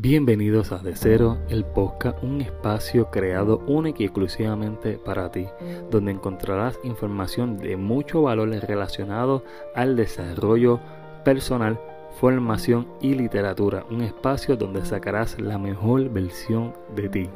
Bienvenidos a De Cero, el podcast, un espacio creado único y exclusivamente para ti, donde encontrarás información de mucho valor relacionado al desarrollo personal, formación y literatura, un espacio donde sacarás la mejor versión de ti.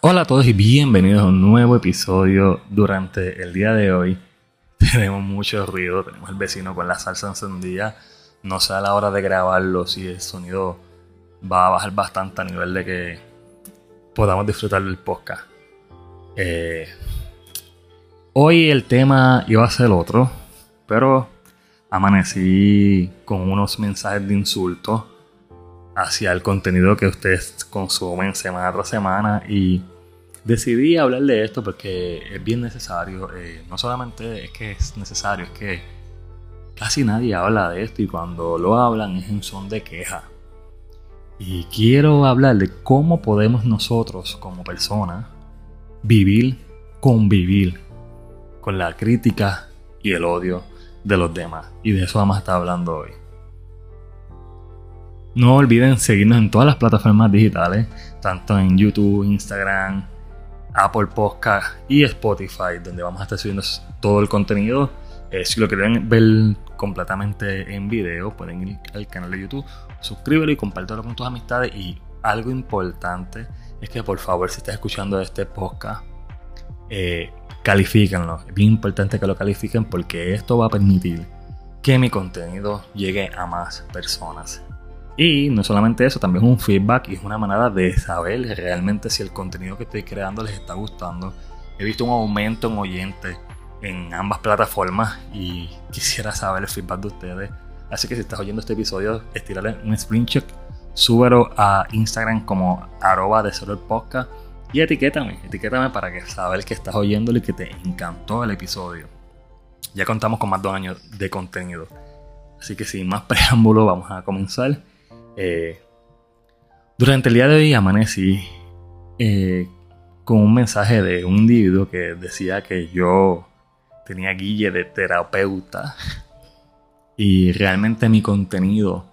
Hola a todos y bienvenidos a un nuevo episodio durante el día de hoy. Tenemos mucho ruido, tenemos el vecino con la salsa encendida no sé a la hora de grabarlo si el sonido va a bajar bastante a nivel de que podamos disfrutar del podcast. Eh, hoy el tema iba a ser otro, pero amanecí con unos mensajes de insulto hacia el contenido que ustedes consumen semana tras semana y decidí hablar de esto porque es bien necesario. Eh, no solamente es que es necesario, es que Casi nadie habla de esto y cuando lo hablan es en son de queja. Y quiero hablar de cómo podemos nosotros como personas vivir, convivir con la crítica y el odio de los demás. Y de eso vamos a estar hablando hoy. No olviden seguirnos en todas las plataformas digitales, tanto en YouTube, Instagram, Apple Podcast y Spotify, donde vamos a estar subiendo todo el contenido eh, si lo quieren ver completamente en video, pueden ir al canal de YouTube, suscríbelo y compártelo con tus amistades. Y algo importante es que por favor, si estás escuchando este podcast, eh, califíquenlo. Es bien importante que lo califiquen porque esto va a permitir que mi contenido llegue a más personas. Y no solamente eso, también es un feedback y es una manera de saber realmente si el contenido que estoy creando les está gustando. He visto un aumento en oyentes en ambas plataformas y quisiera saber el feedback de ustedes. Así que si estás oyendo este episodio, estirale un screenshot, súbelo a Instagram como arroba de solo el podcast y etiquétame, etiquétame para que saber que estás oyéndolo y que te encantó el episodio. Ya contamos con más dos años de contenido. Así que sin más preámbulo, vamos a comenzar. Eh, durante el día de hoy amanecí eh, con un mensaje de un individuo que decía que yo tenía guille de terapeuta y realmente mi contenido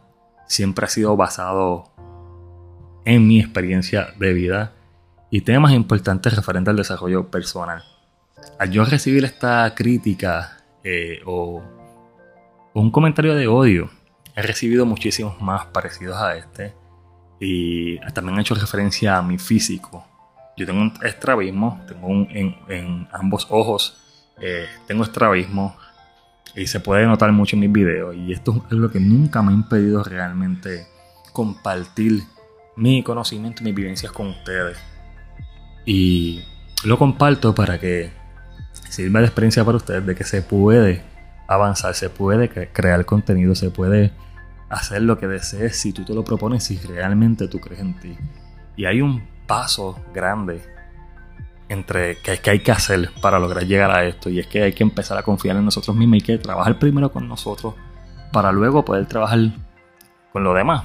siempre ha sido basado en mi experiencia de vida y temas importantes referentes al desarrollo personal. Al yo recibir esta crítica eh, o, un comentario de odio, he recibido muchísimos más parecidos a este y también he hecho referencia a mi físico. Yo tengo un estrabismo, tengo un, en, en ambos ojos eh, tengo estrabismo y se puede notar mucho en mis videos. Y esto es lo que nunca me ha impedido realmente compartir mi conocimiento y mis vivencias con ustedes. Y lo comparto para que sirva de experiencia para ustedes de que se puede avanzar, se puede crear contenido, se puede hacer lo que desees si tú te lo propones, si realmente tú crees en ti. Y hay un paso grande entre que, que hay que hacer para lograr llegar a esto. Y es que hay que empezar a confiar en nosotros mismos y que trabajar primero con nosotros para luego poder trabajar con lo demás.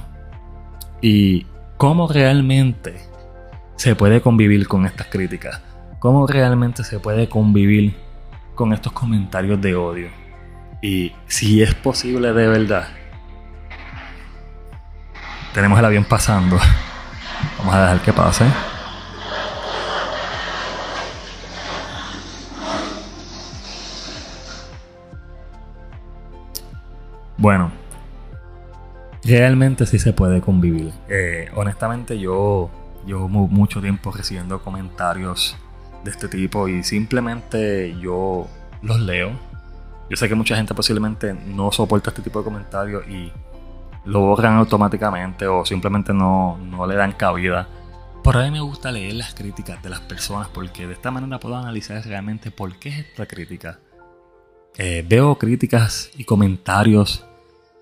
Y cómo realmente se puede convivir con estas críticas. Cómo realmente se puede convivir con estos comentarios de odio. Y si es posible de verdad. Tenemos el avión pasando. Vamos a dejar que pase. Bueno, realmente sí se puede convivir. Eh, honestamente yo llevo mucho tiempo recibiendo comentarios de este tipo y simplemente yo los leo. Yo sé que mucha gente posiblemente no soporta este tipo de comentarios y lo borran automáticamente o simplemente no, no le dan cabida. Por ahí me gusta leer las críticas de las personas porque de esta manera puedo analizar realmente por qué es esta crítica. Eh, veo críticas y comentarios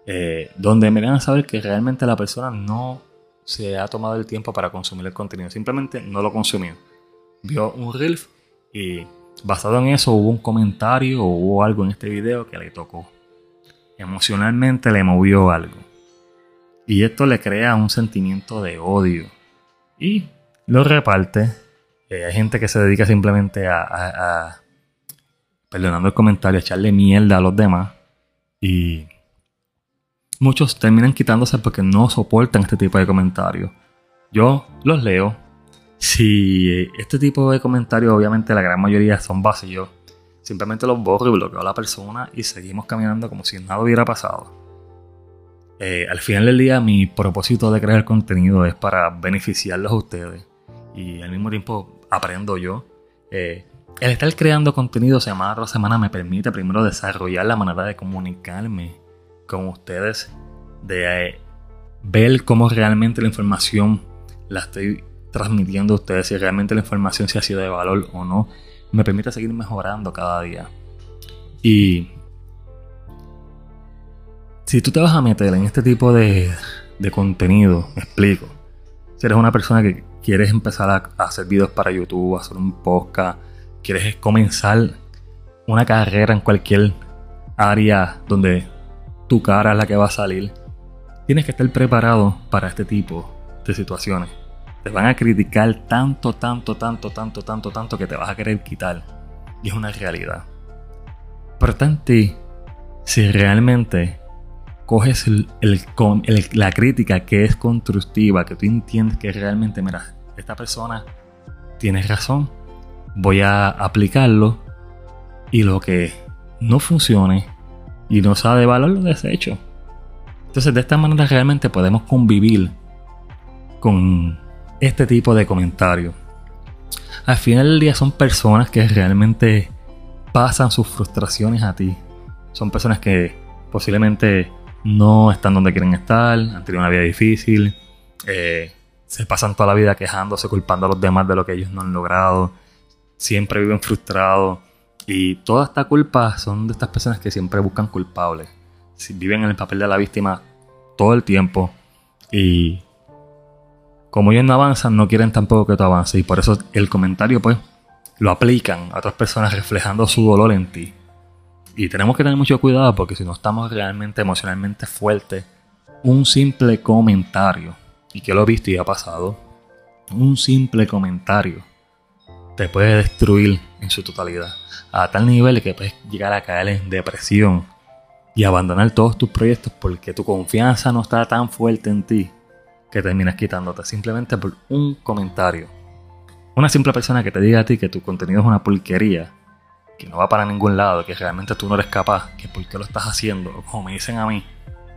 eh, donde me dan a saber que realmente la persona no se ha tomado el tiempo para consumir el contenido, simplemente no lo consumió. Vio un reel y basado en eso hubo un comentario o hubo algo en este video que le tocó. Emocionalmente le movió algo. Y esto le crea un sentimiento de odio. Y lo reparte. Eh, hay gente que se dedica simplemente a, a perdonando el comentario, echarle mierda a los demás. Y muchos terminan quitándose porque no soportan este tipo de comentarios. Yo los leo. Si este tipo de comentarios, obviamente la gran mayoría son vacíos, simplemente los borro y bloqueo a la persona y seguimos caminando como si nada hubiera pasado. Eh, al final del día, mi propósito de crear contenido es para beneficiarlos a ustedes y al mismo tiempo aprendo yo. Eh, el estar creando contenido semana tras semana me permite primero desarrollar la manera de comunicarme con ustedes, de eh, ver cómo realmente la información la estoy transmitiendo a ustedes, si realmente la información se ha sido de valor o no, me permite seguir mejorando cada día. Y si tú te vas a meter en este tipo de, de contenido, me explico. Si eres una persona que quieres empezar a, hacer videos para YouTube, hacer un podcast, quieres comenzar una carrera en cualquier área donde tu cara es la que va a salir, tienes que estar preparado para este tipo de situaciones. Te van a criticar tanto, tanto, tanto, tanto, tanto, tanto que te vas a querer quitar. Y es una realidad. Por tanto, si realmente coges la crítica que es constructiva, que tú entiendes que realmente, mira, esta persona tiene razón, voy a aplicarlo y lo que no funcione y no sabe de valor lo desecho. Entonces de esta manera realmente podemos convivir con este tipo de comentarios. Al final del día son personas que realmente pasan sus frustraciones a ti. Son personas que posiblemente no están donde quieren estar, han tenido una vida difícil, eh, se pasan toda la vida quejándose, culpando a los demás de lo que ellos no han logrado, siempre viven frustrados y toda esta culpa son de estas personas que siempre buscan culpables, viven en el papel de la víctima todo el tiempo y como ellos no avanzan, no quieren tampoco que tú avances y por eso el comentario pues lo aplican a otras personas reflejando su dolor en ti. Y tenemos que tener mucho cuidado porque si no estamos realmente emocionalmente fuertes, un simple comentario, y que lo he visto y ha pasado, un simple comentario te puede destruir en su totalidad. A tal nivel que puedes llegar a caer en depresión y abandonar todos tus proyectos porque tu confianza no está tan fuerte en ti que terminas quitándote simplemente por un comentario. Una simple persona que te diga a ti que tu contenido es una porquería que no va para ningún lado, que realmente tú no eres capaz, que por qué lo estás haciendo, como me dicen a mí,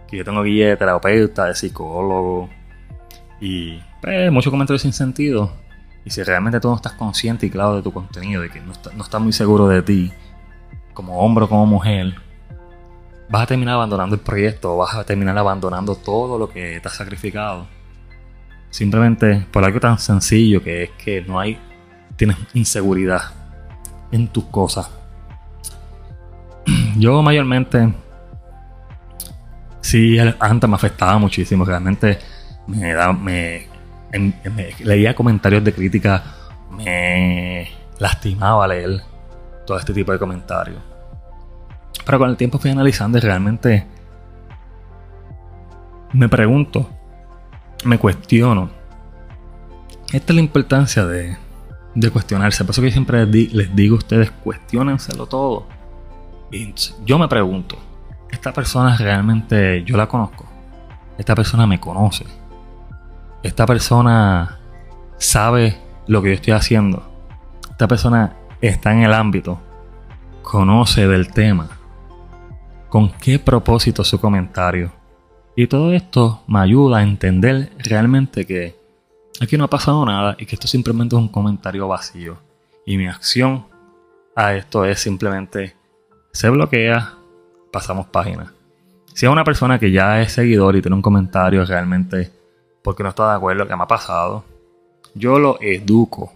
que yo tengo guía de terapeuta, de psicólogo, y pues, muchos comentarios sin sentido. Y si realmente tú no estás consciente y claro de tu contenido, de que no, no estás muy seguro de ti, como hombre o como mujer, vas a terminar abandonando el proyecto, vas a terminar abandonando todo lo que te has sacrificado. Simplemente por algo tan sencillo que es que no hay, tienes inseguridad en tus cosas. Yo mayormente, sí, antes me afectaba muchísimo. Realmente me, da, me, leía comentarios de crítica, me lastimaba leer todo este tipo de comentarios. Pero con el tiempo fui analizando y realmente me pregunto, me cuestiono. Esta es la importancia de, de cuestionarse. Por eso que siempre les, digo a ustedes, cuestionenselo todo. Yo me pregunto, ¿esta persona realmente yo la conozco? ¿Esta persona me conoce? ¿Esta persona sabe lo que yo estoy haciendo? ¿Esta persona está en el ámbito? ¿Conoce del tema? ¿Con qué propósito su comentario? Y todo esto me ayuda a entender realmente que Aquí no ha pasado nada y que esto simplemente es un comentario vacío. Y mi acción a esto es simplemente se bloquea, pasamos página. Si es una persona que ya es seguidor y tiene un comentario realmente porque no está de acuerdo con lo que me ha pasado, yo lo educo.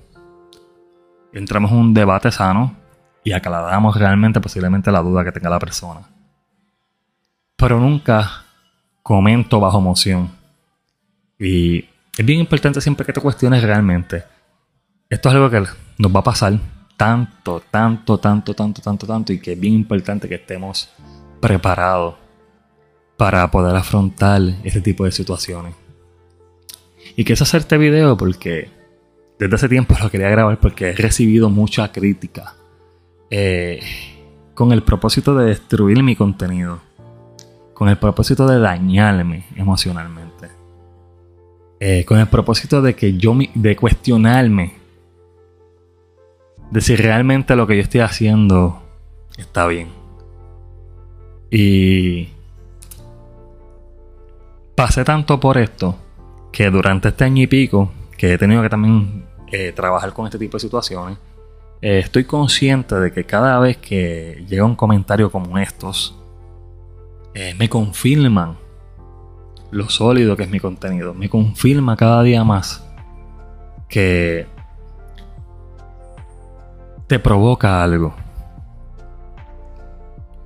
Entramos en un debate sano y aclaramos realmente posiblemente la duda que tenga la persona. Pero nunca comento bajo emoción. Y es bien importante siempre que te cuestiones realmente. Esto es algo que nos va a pasar tanto, tanto, tanto, tanto, tanto, tanto y que es bien importante que estemos preparados para poder afrontar este tipo de situaciones. Y quise hacer este video porque desde hace tiempo lo quería grabar porque he recibido mucha crítica eh, con el propósito de destruir mi contenido con el propósito de dañarme emocionalmente. Eh, con el propósito de que yo de cuestionarme de si realmente lo que yo estoy haciendo está bien. Y pasé tanto por esto que durante este año y pico que he tenido que también eh, trabajar con este tipo de situaciones, eh, estoy consciente de que cada vez que llega un comentario como estos, eh, me confirman lo sólido que es mi contenido. Me confirma cada día más que te provoca algo.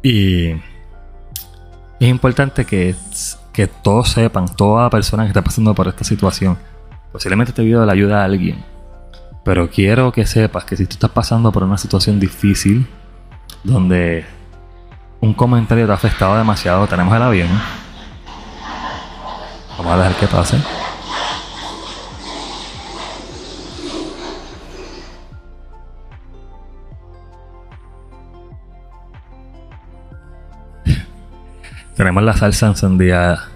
Y es importante que, que todos sepan, toda persona que está pasando por esta situación, posiblemente este video le ayuda a alguien. Pero quiero que sepas que si tú estás pasando por una situación difícil, donde un comentario te ha afectado demasiado, tenemos el avión. Vamos a dejar que pase. Tenemos la salsa encendida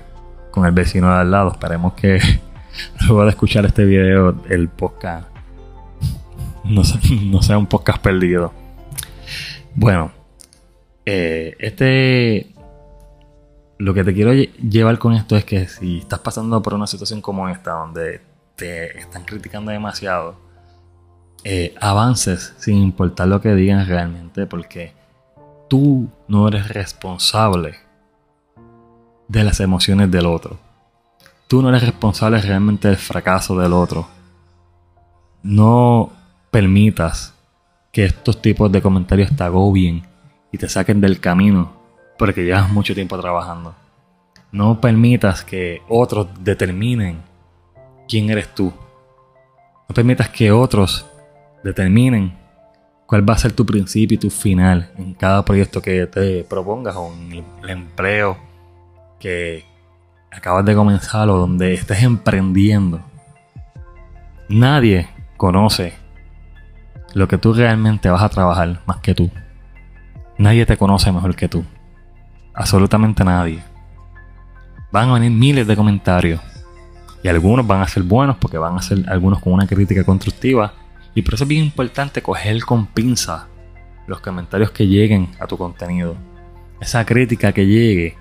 con el vecino de al lado. Esperemos que luego de escuchar este video el podcast no, sea un podcast perdido. Bueno, eh, este lo que te quiero llevar con esto es que si estás pasando por una situación como esta, donde te están criticando demasiado, eh, avances sin importar lo que digan realmente, porque tú no eres responsable de las emociones del otro. Tú no eres responsable realmente del fracaso del otro. No permitas que estos tipos de comentarios te agobien y te saquen del camino porque llevas mucho tiempo trabajando. No permitas que otros determinen quién eres tú. No permitas que otros determinen cuál va a ser tu principio y tu final en cada proyecto que te propongas o en el empleo que acabas de comenzar o donde estés emprendiendo, nadie conoce lo que tú realmente vas a trabajar más que tú. Nadie te conoce mejor que tú. Absolutamente nadie. Van a venir miles de comentarios. Y algunos van a ser buenos porque van a ser algunos con una crítica constructiva. Y por eso es bien importante coger con pinza los comentarios que lleguen a tu contenido. Esa crítica que llegue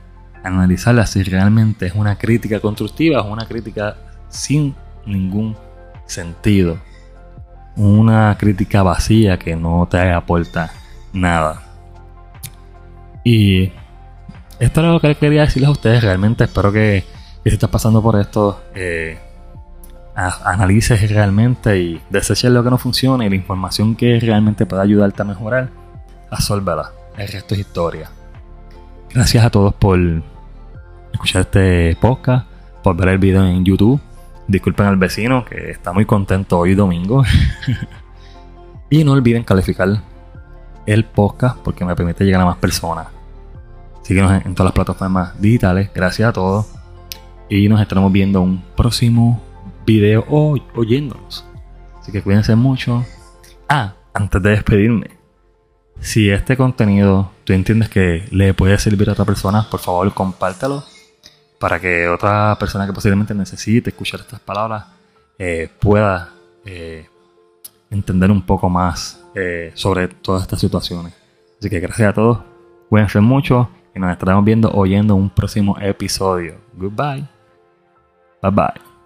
analizarla si realmente es una crítica constructiva o una crítica sin ningún sentido. Una crítica vacía que no te aporta nada. Y esto es lo que quería decirles a ustedes. Realmente espero que, si estás pasando por esto, eh, analices realmente y deseches lo que no funciona y la información que realmente pueda ayudarte a mejorar, absórbela. El resto es historia. Gracias a todos por escuchar este podcast, por ver el video en YouTube. Disculpen al vecino que está muy contento hoy domingo. y no olviden calificar el podcast porque me permite llegar a más personas. Síguenos en, todas las plataformas digitales. Gracias a todos. Y nos estaremos viendo un próximo video o oyéndonos. Así que cuídense mucho. Ah, antes de despedirme. Si este contenido tú entiendes que le puede servir a otra persona, por favor compártelo para que otra persona que posiblemente necesite escuchar estas palabras eh, pueda eh, entender un poco más eh, sobre todas estas situaciones. Así que gracias a todos, cuídense mucho y nos estaremos viendo oyendo un próximo episodio. Goodbye. Bye bye.